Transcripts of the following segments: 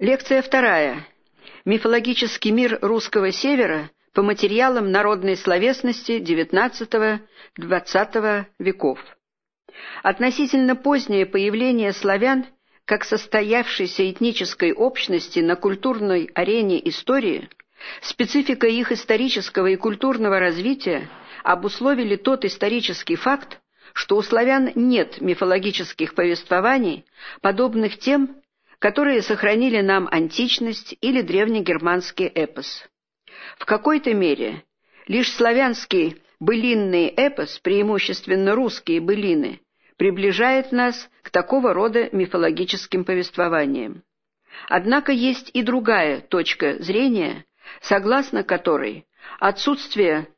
Лекция вторая. Мифологический мир русского севера по материалам народной словесности XIX-XX веков. Относительно позднее появление славян как состоявшейся этнической общности на культурной арене истории, специфика их исторического и культурного развития обусловили тот исторический факт, что у славян нет мифологических повествований, подобных тем, которые сохранили нам античность или древнегерманский эпос. В какой-то мере лишь славянский былинный эпос, преимущественно русские былины, приближает нас к такого рода мифологическим повествованиям. Однако есть и другая точка зрения, согласно которой отсутствие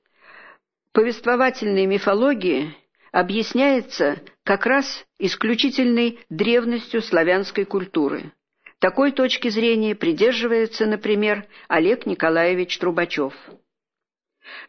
повествовательной мифологии объясняется как раз исключительной древностью славянской культуры. Такой точки зрения придерживается, например, Олег Николаевич Трубачев.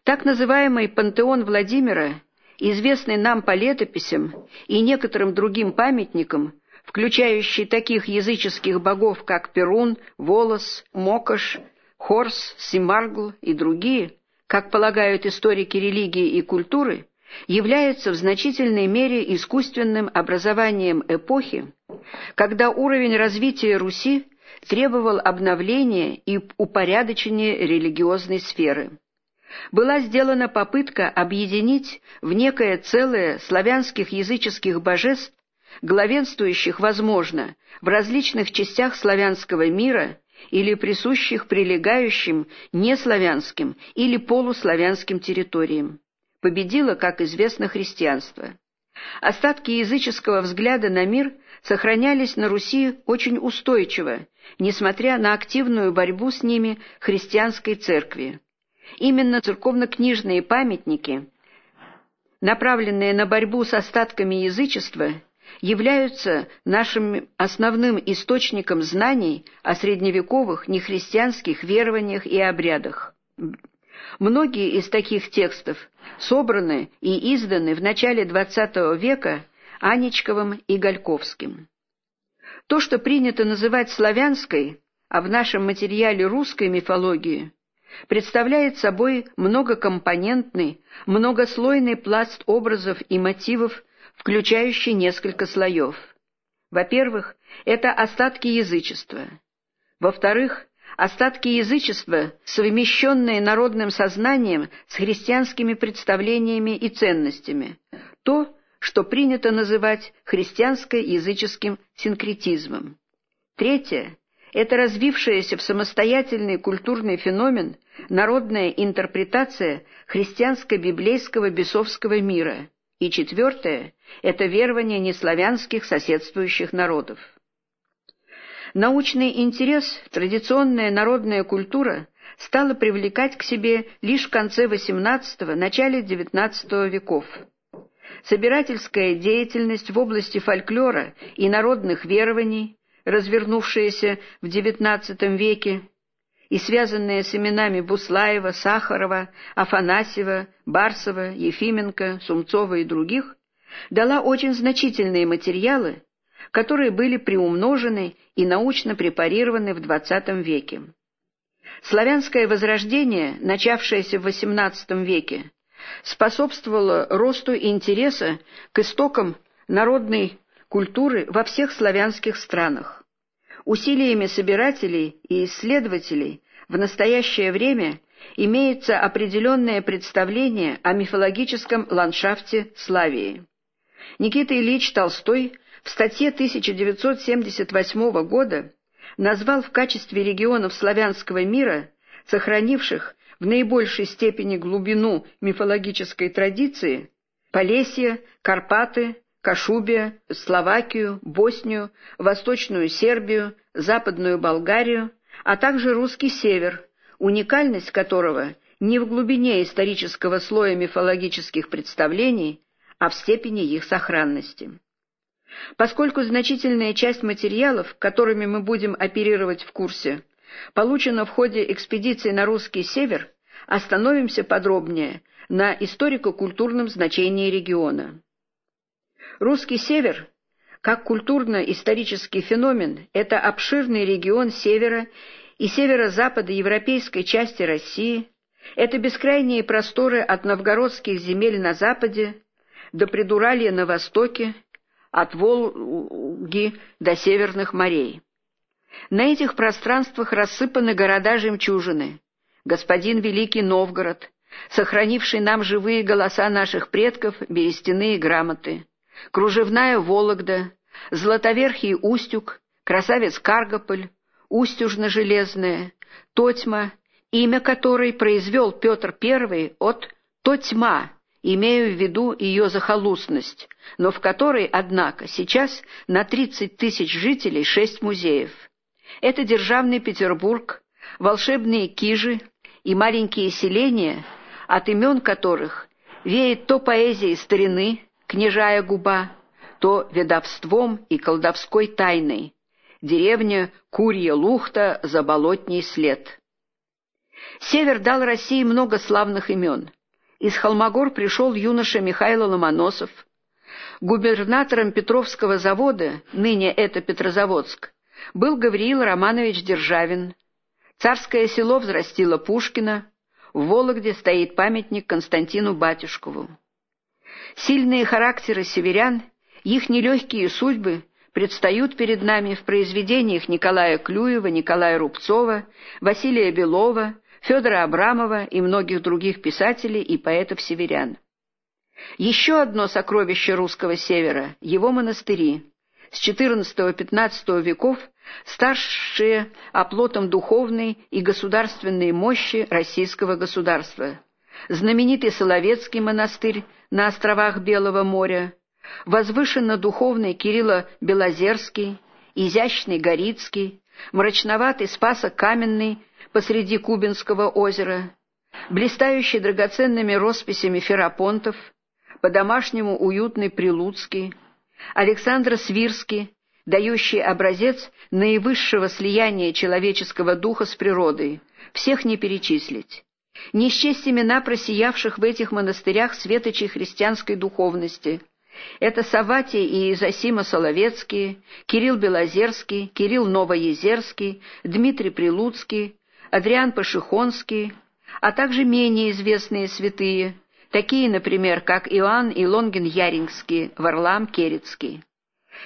Так называемый пантеон Владимира, известный нам по летописям и некоторым другим памятникам, включающий таких языческих богов, как Перун, Волос, Мокош, Хорс, Симаргл и другие, как полагают историки религии и культуры, является в значительной мере искусственным образованием эпохи, когда уровень развития Руси требовал обновления и упорядочения религиозной сферы. Была сделана попытка объединить в некое целое славянских языческих божеств, главенствующих, возможно, в различных частях славянского мира или присущих прилегающим неславянским или полуславянским территориям победило, как известно, христианство. Остатки языческого взгляда на мир сохранялись на Руси очень устойчиво, несмотря на активную борьбу с ними христианской церкви. Именно церковно-книжные памятники, направленные на борьбу с остатками язычества, являются нашим основным источником знаний о средневековых нехристианских верованиях и обрядах. Многие из таких текстов собраны и изданы в начале XX века Анечковым и Гальковским. То, что принято называть славянской, а в нашем материале русской мифологии, представляет собой многокомпонентный, многослойный пласт образов и мотивов, включающий несколько слоев. Во-первых, это остатки язычества. Во-вторых, остатки язычества, совмещенные народным сознанием с христианскими представлениями и ценностями, то, что принято называть христианско-языческим синкретизмом. Третье – это развившаяся в самостоятельный культурный феномен народная интерпретация христианско-библейского бесовского мира. И четвертое – это верование неславянских соседствующих народов. Научный интерес, традиционная народная культура стала привлекать к себе лишь в конце XVIII – начале XIX веков. Собирательская деятельность в области фольклора и народных верований, развернувшаяся в XIX веке, и связанная с именами Буслаева, Сахарова, Афанасьева, Барсова, Ефименко, Сумцова и других, дала очень значительные материалы, которые были приумножены и научно препарированы в XX веке. Славянское возрождение, начавшееся в XVIII веке, способствовало росту интереса к истокам народной культуры во всех славянских странах. Усилиями собирателей и исследователей в настоящее время имеется определенное представление о мифологическом ландшафте Славии. Никита Ильич Толстой в статье 1978 года назвал в качестве регионов славянского мира, сохранивших в наибольшей степени глубину мифологической традиции, Полесье, Карпаты, Кашубия, Словакию, Боснию, Восточную Сербию, Западную Болгарию, а также русский север, уникальность которого не в глубине исторического слоя мифологических представлений, а в степени их сохранности. Поскольку значительная часть материалов, которыми мы будем оперировать в курсе, получена в ходе экспедиции на русский север, остановимся подробнее на историко-культурном значении региона. Русский север, Как культурно-исторический феномен это обширный регион севера и северо-запада европейской части России, это бескрайние просторы от новгородских земель на западе до Придуралья на востоке, от Волги до северных морей. На этих пространствах рассыпаны города-жемчужины, господин Великий Новгород, сохранивший нам живые голоса наших предков, берестяные грамоты, кружевная Вологда, Златоверхий Устюг, красавец Каргополь, Устюжно-Железная, Тотьма, имя которой произвел Петр I от Тотьма, имею в виду ее захолустность, но в которой, однако, сейчас на 30 тысяч жителей шесть музеев. Это Державный Петербург, волшебные Кижи и маленькие селения, от имен которых веет то поэзией старины, княжая губа, то ведовством и колдовской тайной, деревня Курья Лухта, Заболотний след. Север дал России много славных имен. Из Холмогор пришел юноша Михаил Ломоносов. Губернатором Петровского завода, ныне это Петрозаводск, был Гавриил Романович Державин. Царское село взрастило Пушкина. В Вологде стоит памятник Константину Батюшкову. Сильные характеры северян, их нелегкие судьбы предстают перед нами в произведениях Николая Клюева, Николая Рубцова, Василия Белова, Федора Абрамова и многих других писателей и поэтов-северян. Еще одно сокровище русского севера – его монастыри. С XIV-XV веков старшие оплотом духовной и государственной мощи российского государства. Знаменитый Соловецкий монастырь на островах Белого моря, возвышенно-духовный Кирилло-Белозерский, изящный Горицкий, мрачноватый Спасо-Каменный посреди Кубинского озера, блистающий драгоценными росписями Ферапонтов, по-домашнему уютный Прилуцкий, Александр Свирский, дающий образец наивысшего слияния человеческого духа с природой, всех не перечислить. Не счесть имена просиявших в этих монастырях светочей христианской духовности. Это Саватий и Изосима Соловецкие, Кирилл Белозерский, Кирилл Новоезерский, Дмитрий Прилуцкий, Адриан Пашихонский, а также менее известные святые, такие, например, как Иоанн и Лонген-Ярингский, Варлам Керецкий.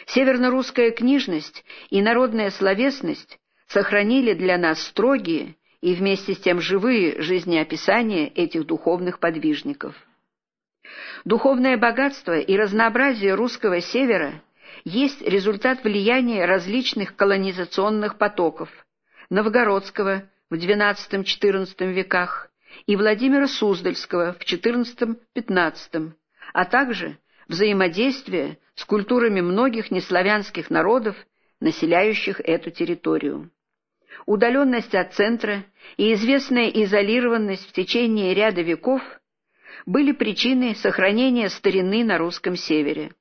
Северно-русская книжность и народная словесность сохранили для нас строгие и вместе с тем живые жизнеописания этих духовных подвижников. Духовное богатство и разнообразие русского севера есть результат влияния различных колонизационных потоков – новгородского в XII-XIV веках и Владимира Суздальского в XIV-XV, а также взаимодействие с культурами многих неславянских народов, населяющих эту территорию. Удаленность от центра и известная изолированность в течение ряда веков были причиной сохранения старины на русском севере.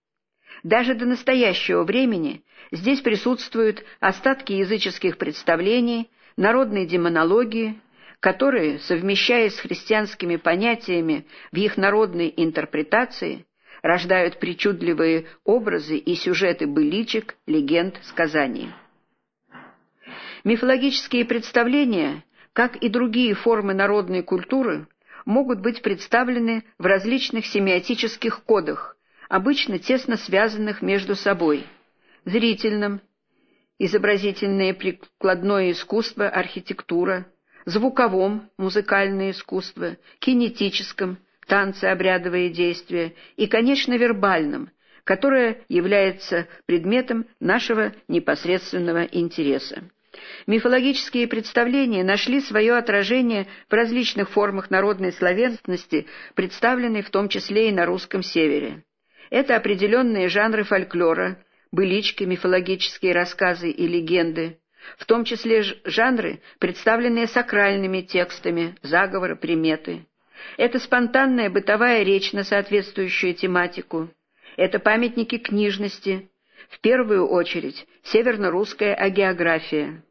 Даже до настоящего времени здесь присутствуют остатки языческих представлений, народной демонологии, которые, совмещаясь с христианскими понятиями в их народной интерпретации, рождают причудливые образы и сюжеты быличек, легенд, сказаний. Мифологические представления, как и другие формы народной культуры, могут быть представлены в различных семиотических кодах, обычно тесно связанных между собой – зрительном, изобразительное прикладное искусство, архитектура, звуковом, музыкальное искусство, кинетическом, танцы, обрядовые действия и, конечно, вербальном, которое является предметом нашего непосредственного интереса. Мифологические представления нашли свое отражение в различных формах народной словесности, представленной в том числе и на русском севере. Это определенные жанры фольклора, былички, мифологические рассказы и легенды, в том числе жанры, представленные сакральными текстами, заговоры, приметы. Это спонтанная бытовая речь на соответствующую тематику. Это памятники книжности, в первую очередь северно-русская агеография.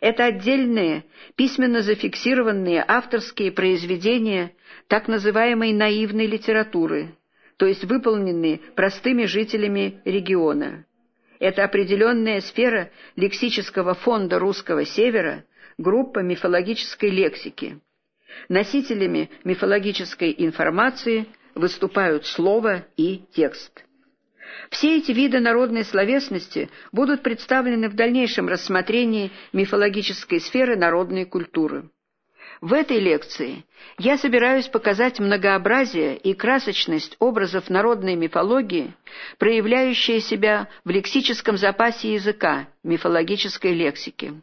Это отдельные, письменно зафиксированные авторские произведения так называемой наивной литературы, то есть выполненные простыми жителями региона. Это определенная сфера лексического фонда русского севера, группа мифологической лексики. Носителями мифологической информации выступают слово и текст. Все эти виды народной словесности будут представлены в дальнейшем рассмотрении мифологической сферы народной культуры. В этой лекции я собираюсь показать многообразие и красочность образов народной мифологии, проявляющие себя в лексическом запасе языка, мифологической лексики.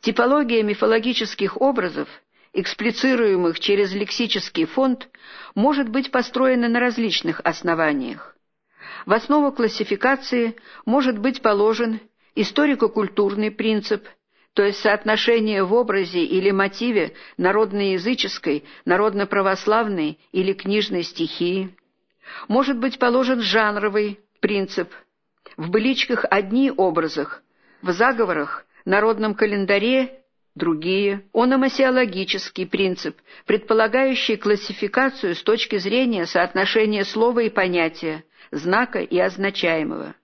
Типология мифологических образов, эксплицируемых через лексический фонд, может быть построена на различных основаниях. В основу классификации может быть положен историко-культурный принцип – то есть соотношение в образе или мотиве народноязыческой, народно-православной или книжной стихии. Может быть положен жанровый принцип. В быличках одни образах, в заговорах, народном календаре другие. Ономасиологический принцип, предполагающий классификацию с точки зрения соотношения слова и понятия, знака и означаемого.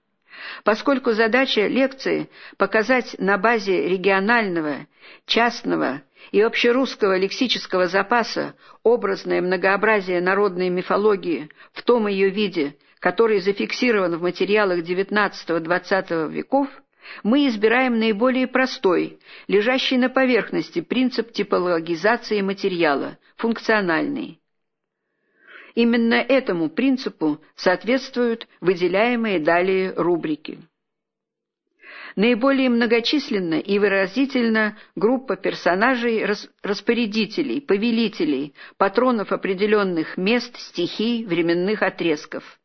Поскольку задача лекции – показать на базе регионального, частного и общерусского лексического запаса образное многообразие народной мифологии в том ее виде, который зафиксирован в материалах XIX-XX веков, мы избираем наиболее простой, лежащий на поверхности принцип типологизации материала, функциональный. Именно этому принципу соответствуют выделяемые далее рубрики. Наиболее многочисленна и выразительна группа персонажей, распорядителей, повелителей, патронов определенных мест, стихий, временных отрезков.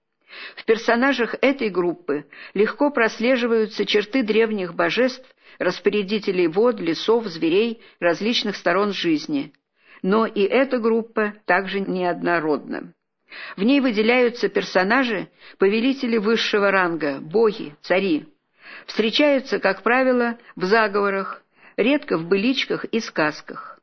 В персонажах этой группы легко прослеживаются черты древних божеств, распорядителей вод, лесов, зверей различных сторон жизни. Но и эта группа также неоднородна. В ней выделяются персонажи, повелители высшего ранга, боги, цари. Встречаются, как правило, в заговорах, редко в быличках и сказках.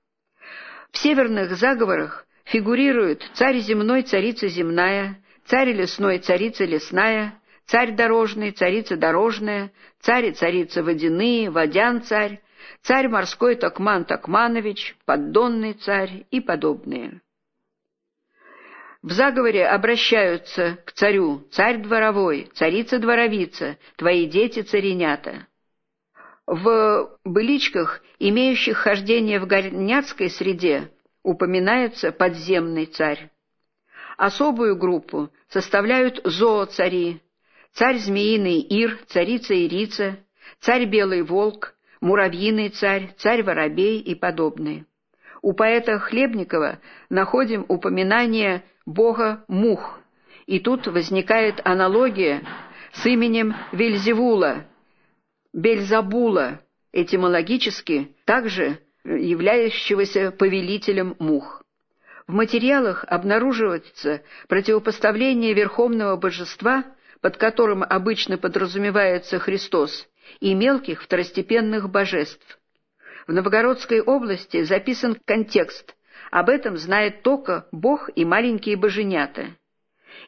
В северных заговорах фигурируют царь земной, царица земная, царь лесной, царица лесная, царь дорожный, царица дорожная, царь и царица водяные, водян-царь, царь морской Токман Токманович, поддонный царь и подобные. В заговоре обращаются к царю «Царь дворовой», «Царица-дворовица», «Твои дети-царинята». В быличках, имеющих хождение в горняцкой среде, упоминается подземный царь. Особую группу составляют зооцари, царь змеиный Ир, царица Ирица, царь белый волк, муравьиный царь, царь воробей и подобные. У поэта Хлебникова находим упоминание бога Мух, и тут возникает аналогия с именем Вельзевула, Бельзабула, этимологически также являющегося повелителем мух. В материалах обнаруживается противопоставление верховного божества, под которым обычно подразумевается Христос, и мелких второстепенных божеств. В Новгородской области записан контекст, об этом знает только Бог и маленькие боженята.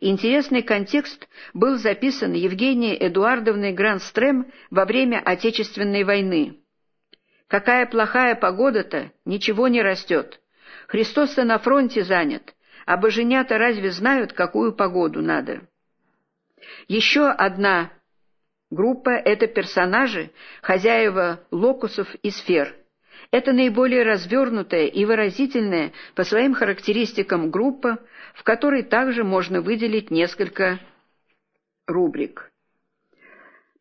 Интересный контекст был записан Евгенией Эдуардовной Гранстрем во время Отечественной войны. «Какая плохая погода-то, ничего не растет. Христос-то на фронте занят, а боженята разве знают, какую погоду надо?» Еще одна группа — это персонажи, хозяева локусов и сфер — это наиболее развернутая и выразительная по своим характеристикам группа, в которой также можно выделить несколько рубрик.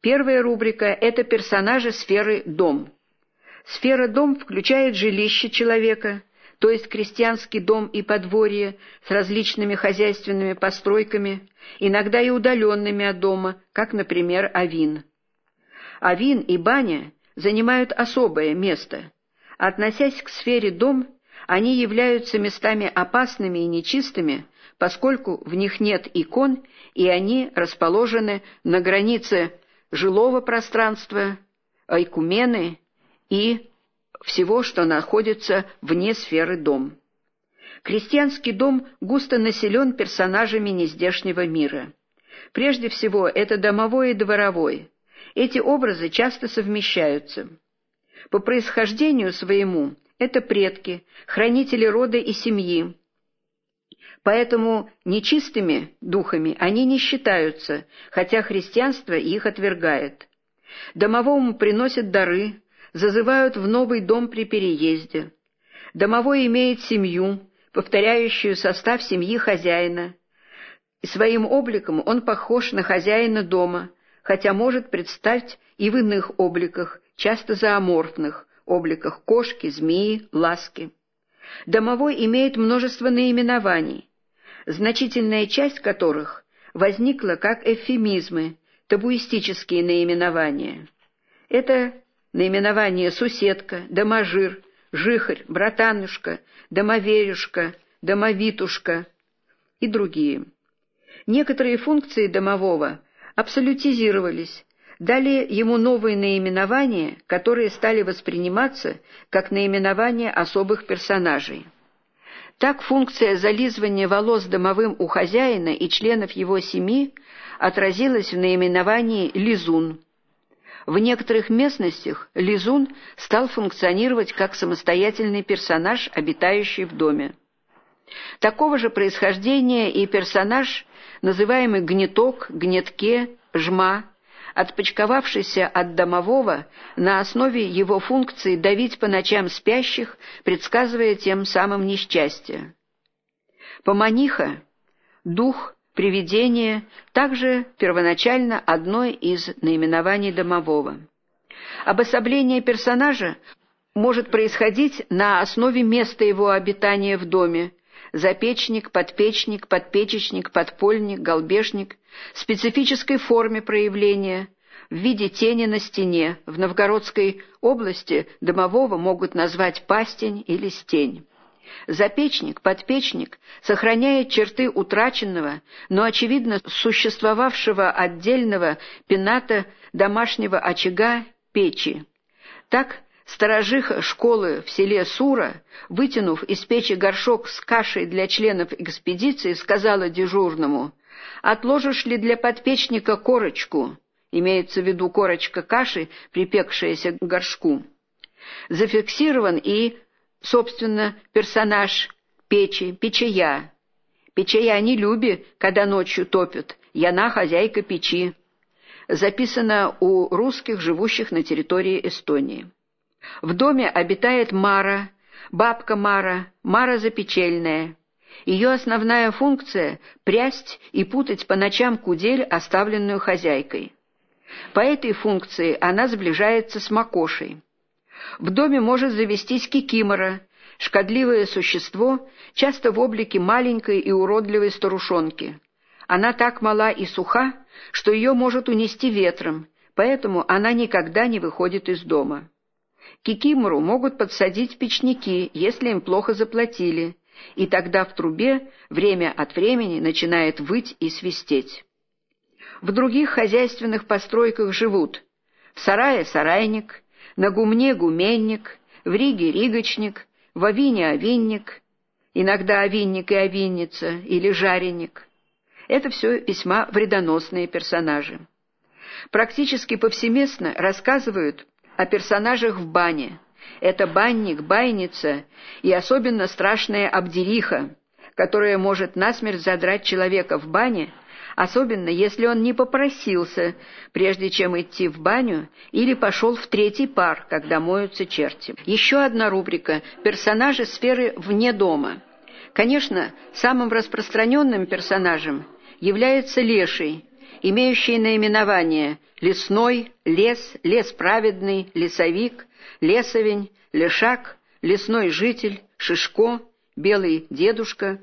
Первая рубрика – это персонажи сферы «дом». Сфера «дом» включает жилище человека, то есть крестьянский дом и подворье с различными хозяйственными постройками, иногда и удаленными от дома, как, например, авин. Авин и баня занимают особое место – Относясь к сфере дом, они являются местами опасными и нечистыми, поскольку в них нет икон, и они расположены на границе жилого пространства, айкумены и всего, что находится вне сферы дом. Крестьянский дом густо населен персонажами нездешнего мира. Прежде всего, это домовой и дворовой. Эти образы часто совмещаются. По происхождению своему это предки, хранители рода и семьи. Поэтому нечистыми духами они не считаются, хотя христианство их отвергает. Домовому приносят дары, зазывают в новый дом при переезде. Домовой имеет семью, повторяющую состав семьи хозяина. Своим обликом он похож на хозяина дома, хотя может предстать и в иных обликах, часто зооморфных, обликах кошки, змеи, ласки. Домовой имеет множество наименований, значительная часть которых возникла как эвфемизмы, табуистические наименования. Это наименование «суседка», «доможир», «жихарь», «братанушка», «домоверюшка», «домовитушка» и другие. Некоторые функции домового абсолютизировались, дали ему новые наименования, которые стали восприниматься как наименования особых персонажей. Так функция зализывания волос домовым у хозяина и членов его семьи отразилась в наименовании «лизун». В некоторых местностях лизун стал функционировать как самостоятельный персонаж, обитающий в доме. Такого же происхождения и персонаж, называемый гнеток, гнетке, жма, отпочковавшийся от домового на основе его функции давить по ночам спящих, предсказывая тем самым несчастье. Поманиха, дух, привидение, также первоначально одно из наименований домового. Обособление персонажа может происходить на основе места его обитания в доме, запечник, подпечник, подпечечник, подпольник, голбешник, специфической форме проявления, в виде тени на стене. В Новгородской области домового могут назвать пастень или стень. Запечник, подпечник сохраняет черты утраченного, но, очевидно, существовавшего отдельного пената домашнего очага печи. Так Сторожиха школы в селе Сура, вытянув из печи горшок с кашей для членов экспедиции, сказала дежурному, «Отложишь ли для подпечника корочку?» Имеется в виду корочка каши, припекшаяся к горшку. Зафиксирован и, собственно, персонаж печи, печая. Печая не люби, когда ночью топят, яна хозяйка печи. Записано у русских, живущих на территории Эстонии. В доме обитает Мара, бабка Мара, Мара запечельная. Ее основная функция — прясть и путать по ночам кудель, оставленную хозяйкой. По этой функции она сближается с Макошей. В доме может завестись кикимора, шкодливое существо, часто в облике маленькой и уродливой старушонки. Она так мала и суха, что ее может унести ветром, поэтому она никогда не выходит из дома. Кикимору могут подсадить печники, если им плохо заплатили, и тогда в трубе время от времени начинает выть и свистеть. В других хозяйственных постройках живут в сарае сарайник, на гумне гуменник, в Риге ригочник, в Авине овинник, иногда овинник и овинница или жареник. Это все весьма вредоносные персонажи. Практически повсеместно рассказывают о персонажах в бане. Это банник, байница и особенно страшная обдериха, которая может насмерть задрать человека в бане, особенно если он не попросился, прежде чем идти в баню, или пошел в третий пар, когда моются черти. Еще одна рубрика – персонажи сферы вне дома. Конечно, самым распространенным персонажем является леший, имеющий наименование лесной, лес, лес праведный, лесовик, лесовень, лешак, лесной житель, шишко, белый дедушка,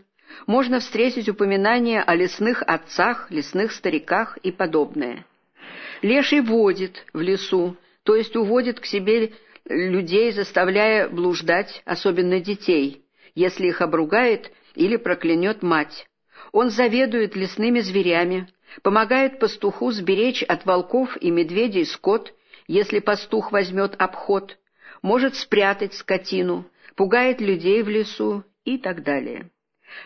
можно встретить упоминания о лесных отцах, лесных стариках и подобное. Леший водит в лесу, то есть уводит к себе людей, заставляя блуждать, особенно детей, если их обругает или проклянет мать. Он заведует лесными зверями, помогает пастуху сберечь от волков и медведей скот, если пастух возьмет обход, может спрятать скотину, пугает людей в лесу и так далее.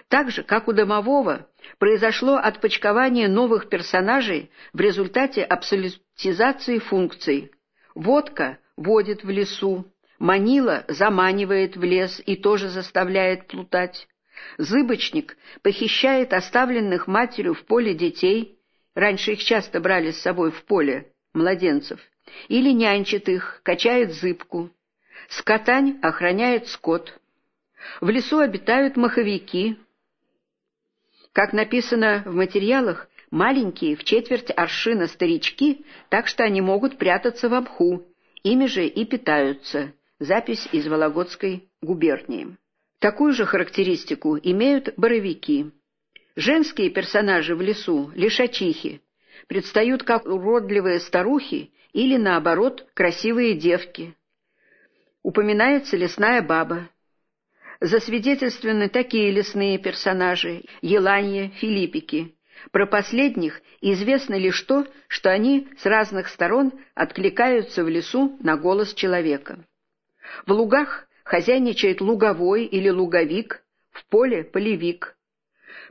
Так же, как у домового, произошло отпочкование новых персонажей в результате абсолютизации функций. Водка водит в лесу, Манила заманивает в лес и тоже заставляет плутать. Зыбочник похищает оставленных матерью в поле детей, раньше их часто брали с собой в поле, младенцев, или нянчит их, качает зыбку. Скотань охраняет скот. В лесу обитают маховики. Как написано в материалах, маленькие в четверть аршина старички, так что они могут прятаться в обху, ими же и питаются. Запись из Вологодской губернии. Такую же характеристику имеют боровики. Женские персонажи в лесу, лишачихи, предстают как уродливые старухи или, наоборот, красивые девки. Упоминается лесная баба. Засвидетельствованы такие лесные персонажи – еланья, филиппики. Про последних известно лишь то, что они с разных сторон откликаются в лесу на голос человека. В лугах хозяйничает луговой или луговик, в поле – полевик.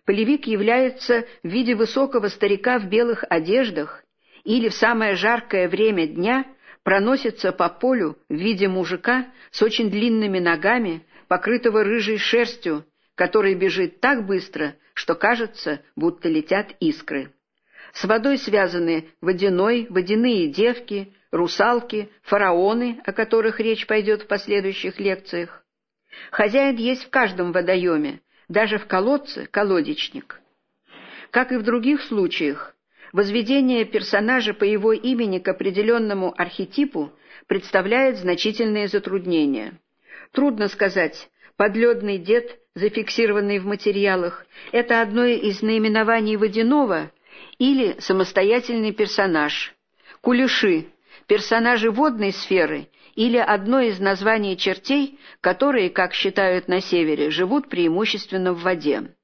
Полевик является в виде высокого старика в белых одеждах или в самое жаркое время дня проносится по полю в виде мужика с очень длинными ногами, покрытого рыжей шерстью, который бежит так быстро, что кажется, будто летят искры. С водой связаны водяной, водяные девки, русалки, фараоны, о которых речь пойдет в последующих лекциях. Хозяин есть в каждом водоеме, даже в колодце – колодечник. Как и в других случаях, возведение персонажа по его имени к определенному архетипу представляет значительные затруднения. Трудно сказать, подледный дед, зафиксированный в материалах, это одно из наименований водяного или самостоятельный персонаж. Кулеши персонажи водной сферы или одно из названий чертей, которые, как считают на севере, живут преимущественно в воде.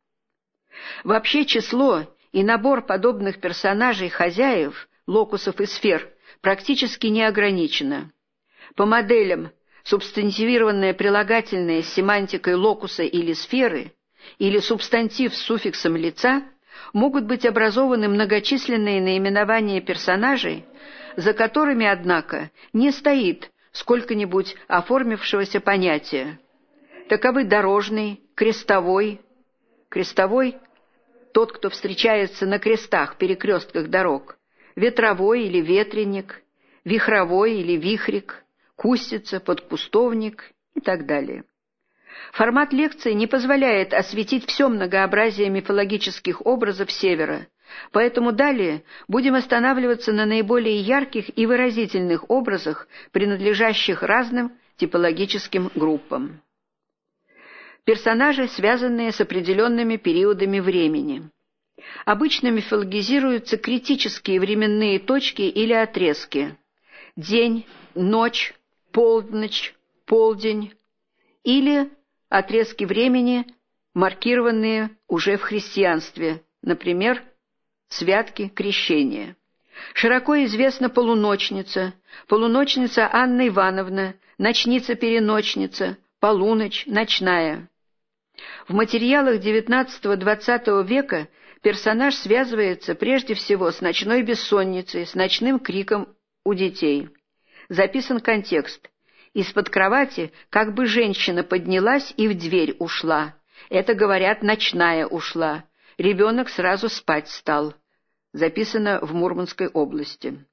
Вообще число и набор подобных персонажей хозяев, локусов и сфер практически не ограничено. По моделям субстантивированное прилагательное с семантикой локуса или сферы или субстантив с суффиксом лица могут быть образованы многочисленные наименования персонажей, за которыми, однако, не стоит сколько-нибудь оформившегося понятия. Таковы дорожный, крестовой. Крестовой — тот, кто встречается на крестах, перекрестках дорог, ветровой или ветреник, вихровой или вихрик, кустица, подкустовник и так далее. Формат лекции не позволяет осветить все многообразие мифологических образов Севера, Поэтому далее будем останавливаться на наиболее ярких и выразительных образах, принадлежащих разным типологическим группам. Персонажи, связанные с определенными периодами времени. Обычно мифологизируются критические временные точки или отрезки. День, ночь, полночь, полдень или отрезки времени, маркированные уже в христианстве, например, святки крещения. Широко известна полуночница, полуночница Анна Ивановна, ночница-переночница, полуночь, ночная. В материалах XIX-XX века персонаж связывается прежде всего с ночной бессонницей, с ночным криком у детей. Записан контекст. Из-под кровати как бы женщина поднялась и в дверь ушла. Это, говорят, ночная ушла. Ребенок сразу спать стал записано в Мурманской области.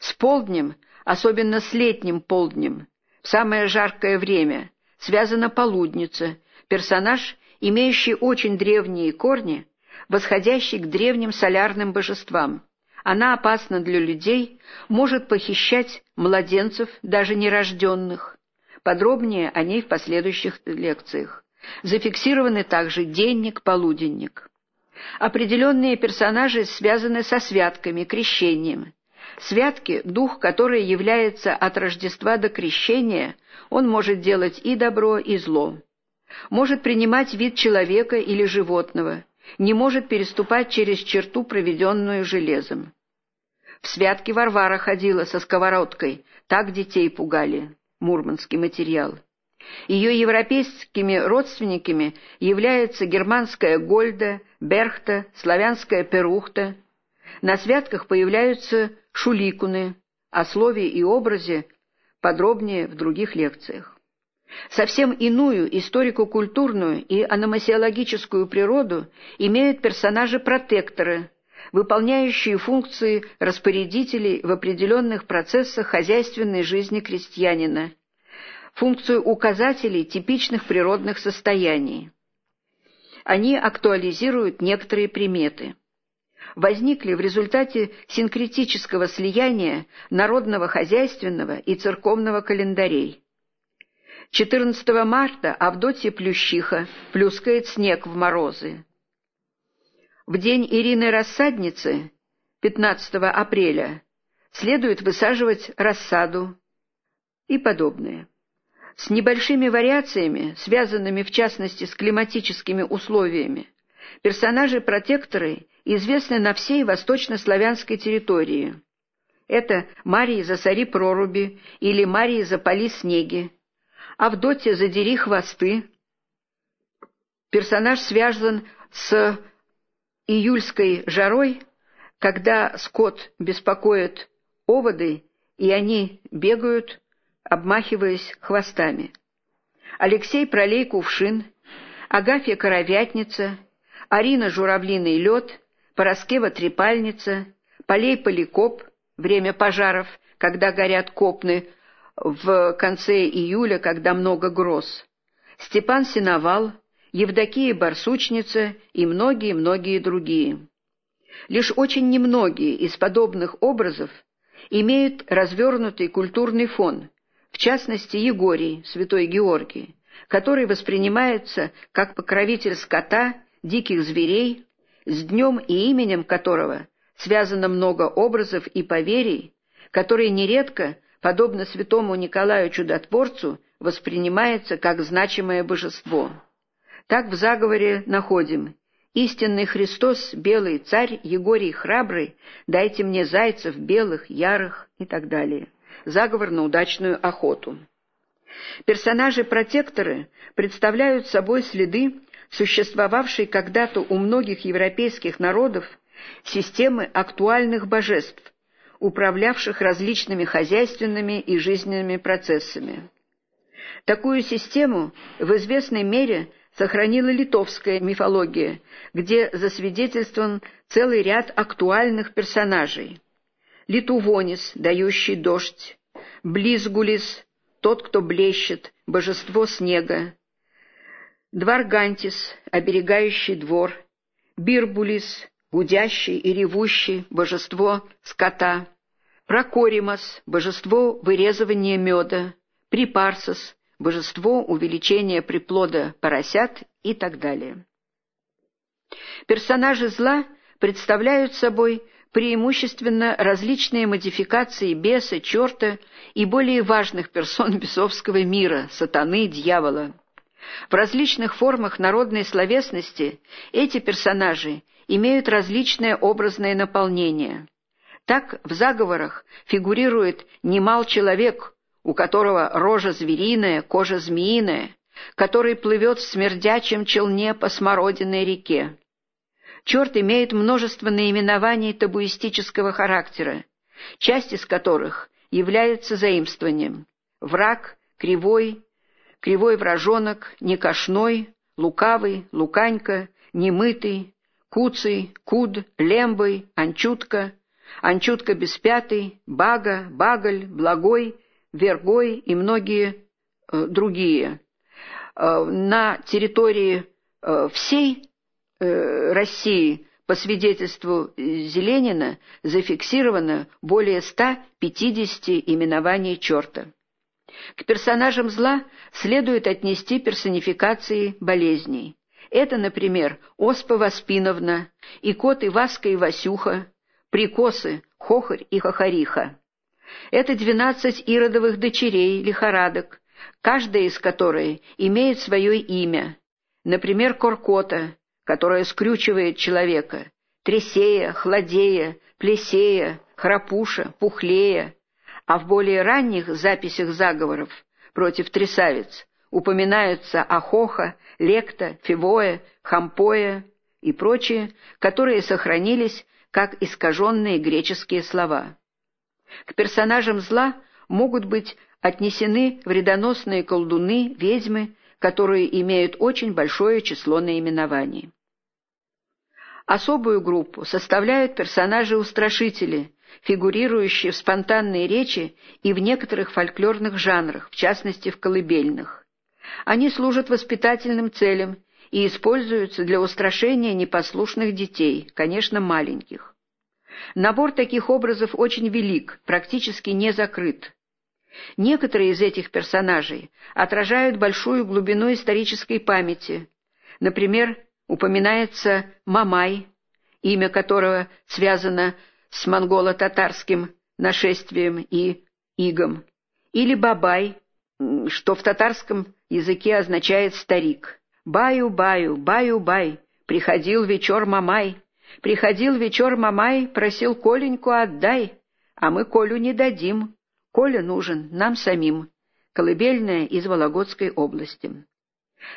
С полднем, особенно с летним полднем, в самое жаркое время, связана полудница, персонаж, имеющий очень древние корни, восходящий к древним солярным божествам. Она опасна для людей, может похищать младенцев, даже нерожденных. Подробнее о ней в последующих лекциях. Зафиксированы также денник, полуденник. Определенные персонажи связаны со святками, крещением. Святки – дух, который является от Рождества до крещения, он может делать и добро, и зло. Может принимать вид человека или животного, не может переступать через черту, проведенную железом. В святки Варвара ходила со сковородкой, так детей пугали. Мурманский материал. Ее европейскими родственниками являются германская Гольда, Берхта, славянская Перухта. На святках появляются шуликуны, о слове и образе подробнее в других лекциях. Совсем иную историко-культурную и аномасиологическую природу имеют персонажи-протекторы, выполняющие функции распорядителей в определенных процессах хозяйственной жизни крестьянина, функцию указателей типичных природных состояний. Они актуализируют некоторые приметы. Возникли в результате синкретического слияния народного хозяйственного и церковного календарей. 14 марта Авдотья Плющиха плюскает снег в морозы. В день Ирины Рассадницы, 15 апреля, следует высаживать рассаду и подобное с небольшими вариациями, связанными в частности с климатическими условиями. Персонажи-протекторы известны на всей восточнославянской территории. Это Марии засори проруби или Марии запали снеги, Авдотья задери хвосты. Персонаж связан с июльской жарой, когда скот беспокоит оводы, и они бегают обмахиваясь хвостами. Алексей пролей кувшин, Агафья коровятница, Арина журавлиный лед, Пороскева трепальница, Полей поликоп, время пожаров, когда горят копны, в конце июля, когда много гроз, Степан Синовал, Евдокия Барсучница и многие-многие другие. Лишь очень немногие из подобных образов имеют развернутый культурный фон, в частности Егорий, святой Георгий, который воспринимается как покровитель скота, диких зверей, с днем и именем которого связано много образов и поверий, которые нередко, подобно святому Николаю Чудотворцу, воспринимается как значимое божество. Так в заговоре находим «Истинный Христос, белый царь, Егорий храбрый, дайте мне зайцев белых, ярых» и так далее заговор на удачную охоту. Персонажи-протекторы представляют собой следы существовавшей когда-то у многих европейских народов системы актуальных божеств, управлявших различными хозяйственными и жизненными процессами. Такую систему в известной мере сохранила литовская мифология, где засвидетельствован целый ряд актуальных персонажей – Литувонис, дающий дождь, Близгулис, тот, кто блещет, божество снега, Дваргантис, оберегающий двор, Бирбулис, гудящий и ревущий, божество скота, Прокоримас, божество вырезывания меда, Припарсос, божество увеличения приплода поросят и так далее. Персонажи зла представляют собой преимущественно различные модификации беса, черта и более важных персон бесовского мира, сатаны, дьявола. В различных формах народной словесности эти персонажи имеют различное образное наполнение. Так в заговорах фигурирует немал человек, у которого рожа звериная, кожа змеиная, который плывет в смердячем челне по смородиной реке. Черт имеет множество наименований табуистического характера, часть из которых является заимствованием. Враг, кривой, кривой вражонок, некошной, лукавый, луканька, немытый, куцый, куд, лембый, анчутка, анчутка беспятый, бага, багаль, благой, вергой и многие э, другие. Э, на территории э, всей Э, России по свидетельству Зеленина зафиксировано более 150 именований черта. К персонажам зла следует отнести персонификации болезней. Это, например, Оспа Васпиновна, Икот Иваска и Васюха, Прикосы, Хохарь и Хохариха. Это двенадцать иродовых дочерей, лихорадок, каждая из которой имеет свое имя, например, Коркота, которая скрючивает человека, тресея, хладея, плесея, храпуша, пухлея, а в более ранних записях заговоров против трясавиц упоминаются Ахоха, Лекта, Фивоя, Хампоя и прочие, которые сохранились как искаженные греческие слова. К персонажам зла могут быть отнесены вредоносные колдуны, ведьмы, которые имеют очень большое число наименований. Особую группу составляют персонажи-устрашители, фигурирующие в спонтанной речи и в некоторых фольклорных жанрах, в частности в колыбельных. Они служат воспитательным целям и используются для устрашения непослушных детей, конечно, маленьких. Набор таких образов очень велик, практически не закрыт. Некоторые из этих персонажей отражают большую глубину исторической памяти. Например, упоминается Мамай, имя которого связано с монголо-татарским нашествием и игом, или Бабай, что в татарском языке означает «старик». «Баю-баю, баю-бай, приходил вечер Мамай, приходил вечер Мамай, просил Коленьку отдай, а мы Колю не дадим, Коля нужен нам самим». Колыбельная из Вологодской области.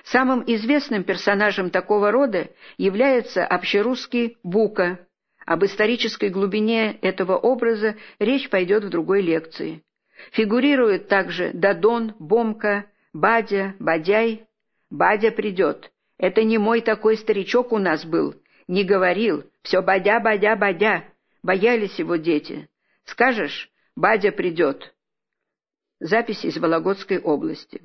Самым известным персонажем такого рода является общерусский Бука. Об исторической глубине этого образа речь пойдет в другой лекции. Фигурируют также Дадон, Бомка, Бадя, Бадяй. Бадя придет. Это не мой такой старичок у нас был. Не говорил. Все Бадя, Бадя, Бадя. Боялись его дети. Скажешь, Бадя придет. Запись из Вологодской области.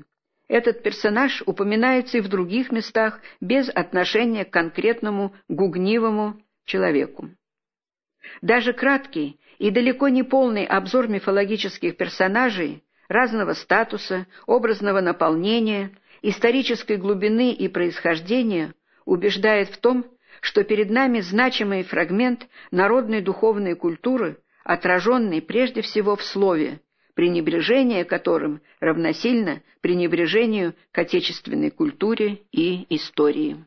Этот персонаж упоминается и в других местах без отношения к конкретному гугнивому человеку. Даже краткий и далеко не полный обзор мифологических персонажей разного статуса, образного наполнения, исторической глубины и происхождения убеждает в том, что перед нами значимый фрагмент народной духовной культуры, отраженный прежде всего в слове, пренебрежение которым равносильно пренебрежению к отечественной культуре и истории.